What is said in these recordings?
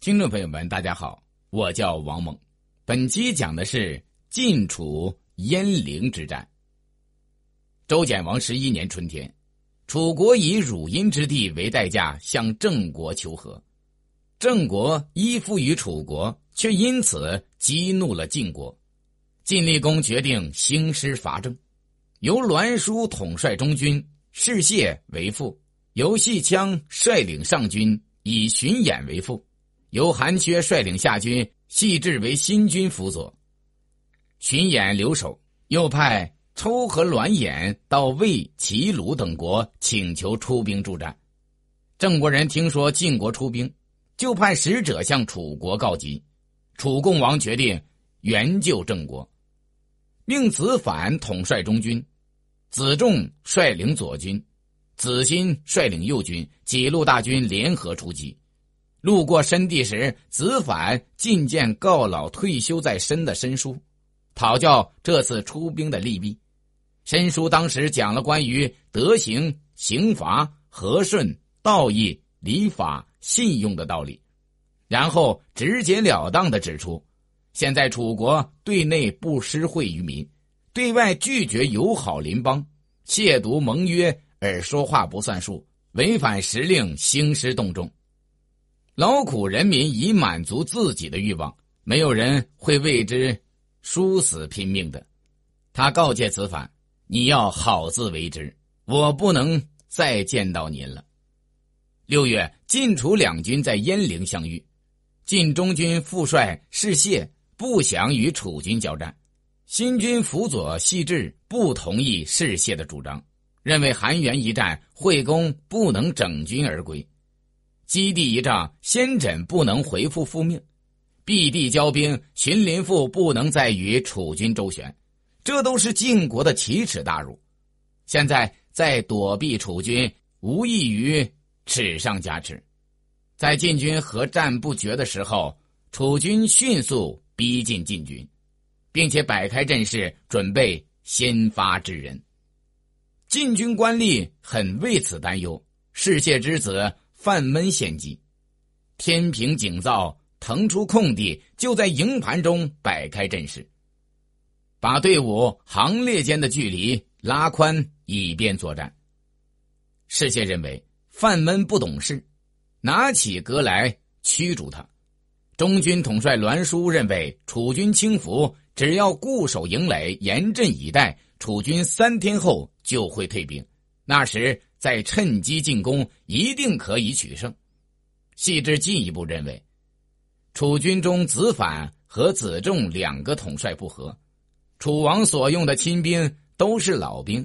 听众朋友们，大家好，我叫王猛。本期讲的是晋楚鄢陵之战。周简王十一年春天，楚国以汝阴之地为代价向郑国求和，郑国依附于楚国，却因此激怒了晋国。晋厉公决定兴师伐郑，由栾书统帅中军，士燮为副；由细羌率领上军，以荀偃为副。由韩缺率领下军，细致为新军辅佐。荀偃留守，又派抽和栾衍到魏、齐、鲁等国请求出兵助战。郑国人听说晋国出兵，就派使者向楚国告急。楚共王决定援救郑国，命子反统帅中军，子仲率领左军，子欣率领右军，几路大军联合出击。路过申地时，子反觐见告老退休在身的申叔，讨教这次出兵的利弊。申叔当时讲了关于德行、刑罚、和顺、道义、礼法、信用的道理，然后直截了当的指出：现在楚国对内不施惠于民，对外拒绝友好邻邦，亵渎盟约而说话不算数，违反时令，兴师动众。劳苦人民以满足自己的欲望，没有人会为之殊死拼命的。他告诫子反：“你要好自为之，我不能再见到您了。”六月，晋楚两军在鄢陵相遇，晋中军副帅士燮不想与楚军交战，新军辅佐细致不同意士燮的主张，认为韩元一战惠公不能整军而归。基地一仗，先轸不能回复复命；避地交兵，荀林父不能再与楚军周旋，这都是晋国的奇耻大辱。现在再躲避楚军，无异于耻上加耻。在晋军和战不决的时候，楚军迅速逼近晋军，并且摆开阵势，准备先发制人。晋军官吏很为此担忧，士燮之子。范闷献计，天平井灶腾出空地，就在营盘中摆开阵势，把队伍行列间的距离拉宽，以便作战。世燮认为范闷不懂事，拿起戈来驱逐他。中军统帅栾书认为楚军轻浮，只要固守营垒，严阵以待，楚军三天后就会退兵。那时。再趁机进攻，一定可以取胜。细致进一步认为，楚军中子反和子仲两个统帅不和，楚王所用的亲兵都是老兵，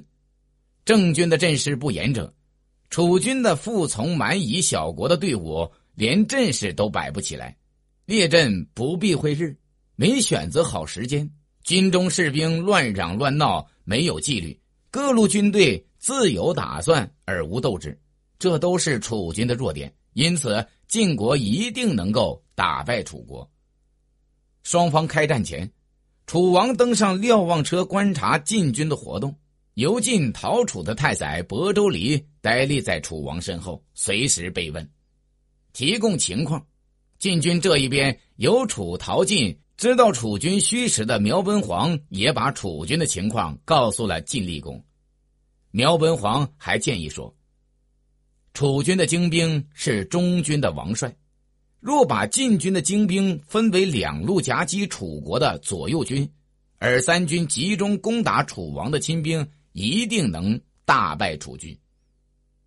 郑军的阵势不严整，楚军的服从蛮夷小国的队伍连阵势都摆不起来，列阵不避讳日，没选择好时间，军中士兵乱嚷乱闹，没有纪律，各路军队。自有打算而无斗志，这都是楚军的弱点。因此，晋国一定能够打败楚国。双方开战前，楚王登上瞭望车观察晋军的活动。由晋逃楚的太宰亳州离呆立在楚王身后，随时被问，提供情况。晋军这一边由楚逃晋，知道楚军虚实的苗文皇也把楚军的情况告诉了晋厉公。苗文皇还建议说：“楚军的精兵是中军的王帅，若把晋军的精兵分为两路夹击楚国的左右军，而三军集中攻打楚王的亲兵，一定能大败楚军。”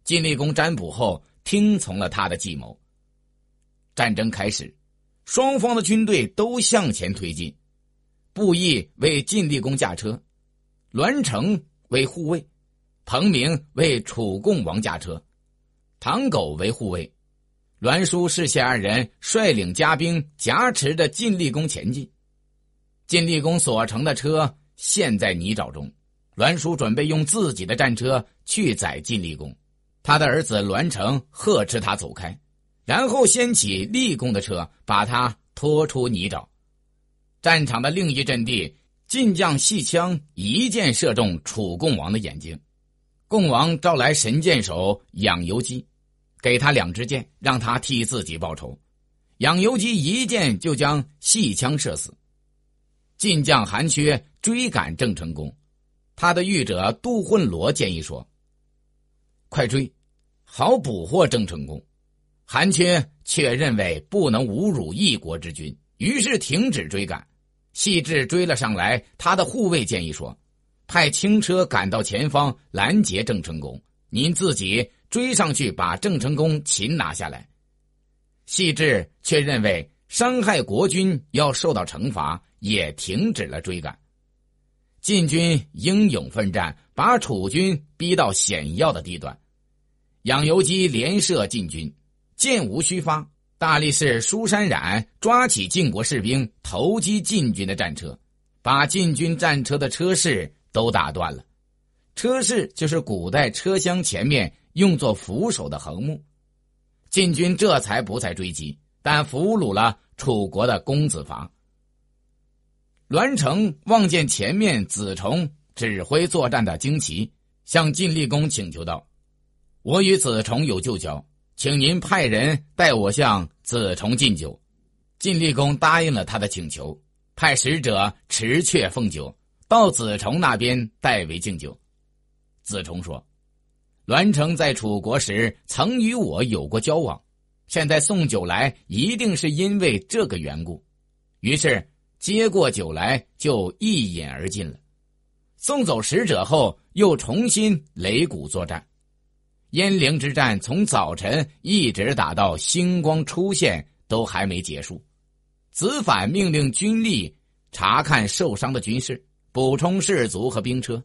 晋厉公占卜后听从了他的计谋。战争开始，双方的军队都向前推进，布衣为晋厉公驾车，栾城为护卫。彭明为楚共王驾车，唐狗为护卫，栾书、士燮二人率领家兵夹持着晋厉公前进。晋厉公所乘的车陷在泥沼中，栾书准备用自己的战车去载晋厉公，他的儿子栾成呵斥他走开，然后掀起厉公的车，把他拖出泥沼。战场的另一阵地，晋将细枪一箭射中楚共王的眼睛。共王召来神箭手养由基，给他两支箭，让他替自己报仇。养由基一箭就将细枪射死。晋将韩缺追赶郑成功，他的御者杜混罗建议说：“快追，好捕获郑成功。”韩缺却认为不能侮辱一国之君，于是停止追赶。细致追了上来，他的护卫建议说：“派轻车赶到前方拦截郑成功，您自己追上去把郑成功擒拿下来。”细致却认为伤害国君要受到惩罚，也停止了追赶。晋军英勇奋战，把楚军逼到险要的地段。养由基连射晋军。箭无虚发，大力士舒山冉抓起晋国士兵投击晋军的战车，把晋军战车的车室都打断了。车室就是古代车厢前面用作扶手的横木。晋军这才不再追击，但俘虏了楚国的公子伐。栾成望见前面子重指挥作战的旌旗，向晋厉公请求道：“我与子重有旧交。”请您派人代我向子重敬酒。晋厉公答应了他的请求，派使者持阙奉酒到子重那边代为敬酒。子重说：“栾成在楚国时曾与我有过交往，现在送酒来，一定是因为这个缘故。”于是接过酒来，就一饮而尽了。送走使者后，又重新擂鼓作战。鄢陵之战从早晨一直打到星光出现，都还没结束。子反命令军力查看受伤的军士，补充士卒和兵车，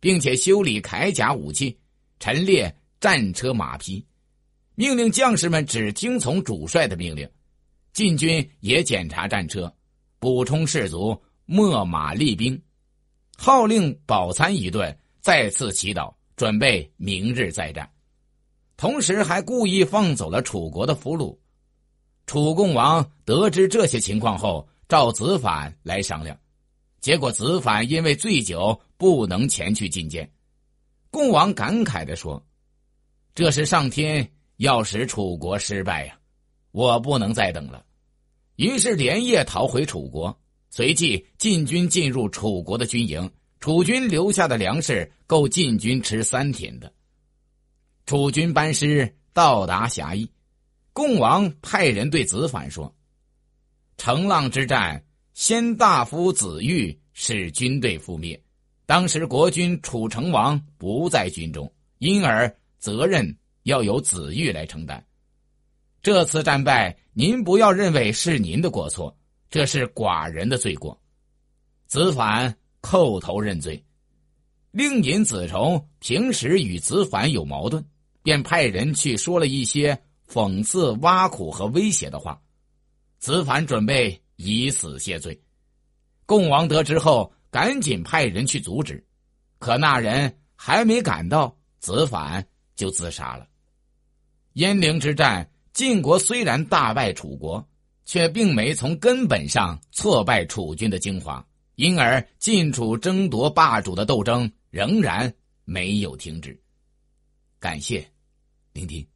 并且修理铠甲武器，陈列战车马匹，命令将士们只听从主帅的命令。晋军也检查战车，补充士卒，秣马厉兵，号令饱餐一顿，再次祈祷，准备明日再战。同时还故意放走了楚国的俘虏。楚共王得知这些情况后，召子反来商量，结果子反因为醉酒不能前去觐见。共王感慨地说：“这是上天要使楚国失败呀，我不能再等了。”于是连夜逃回楚国。随即晋军进入楚国的军营，楚军留下的粮食够晋军吃三天的。楚军班师到达峡邑，共王派人对子反说：“成浪之战，先大夫子玉使军队覆灭，当时国君楚成王不在军中，因而责任要由子玉来承担。这次战败，您不要认为是您的过错，这是寡人的罪过。”子反叩头认罪，令尹子重平时与子反有矛盾。便派人去说了一些讽刺、挖苦和威胁的话，子反准备以死谢罪。共王得知后，赶紧派人去阻止，可那人还没赶到，子反就自杀了。鄢陵之战，晋国虽然大败楚国，却并没从根本上挫败楚军的精华，因而晋楚争夺霸主的斗争仍然没有停止。感谢聆听。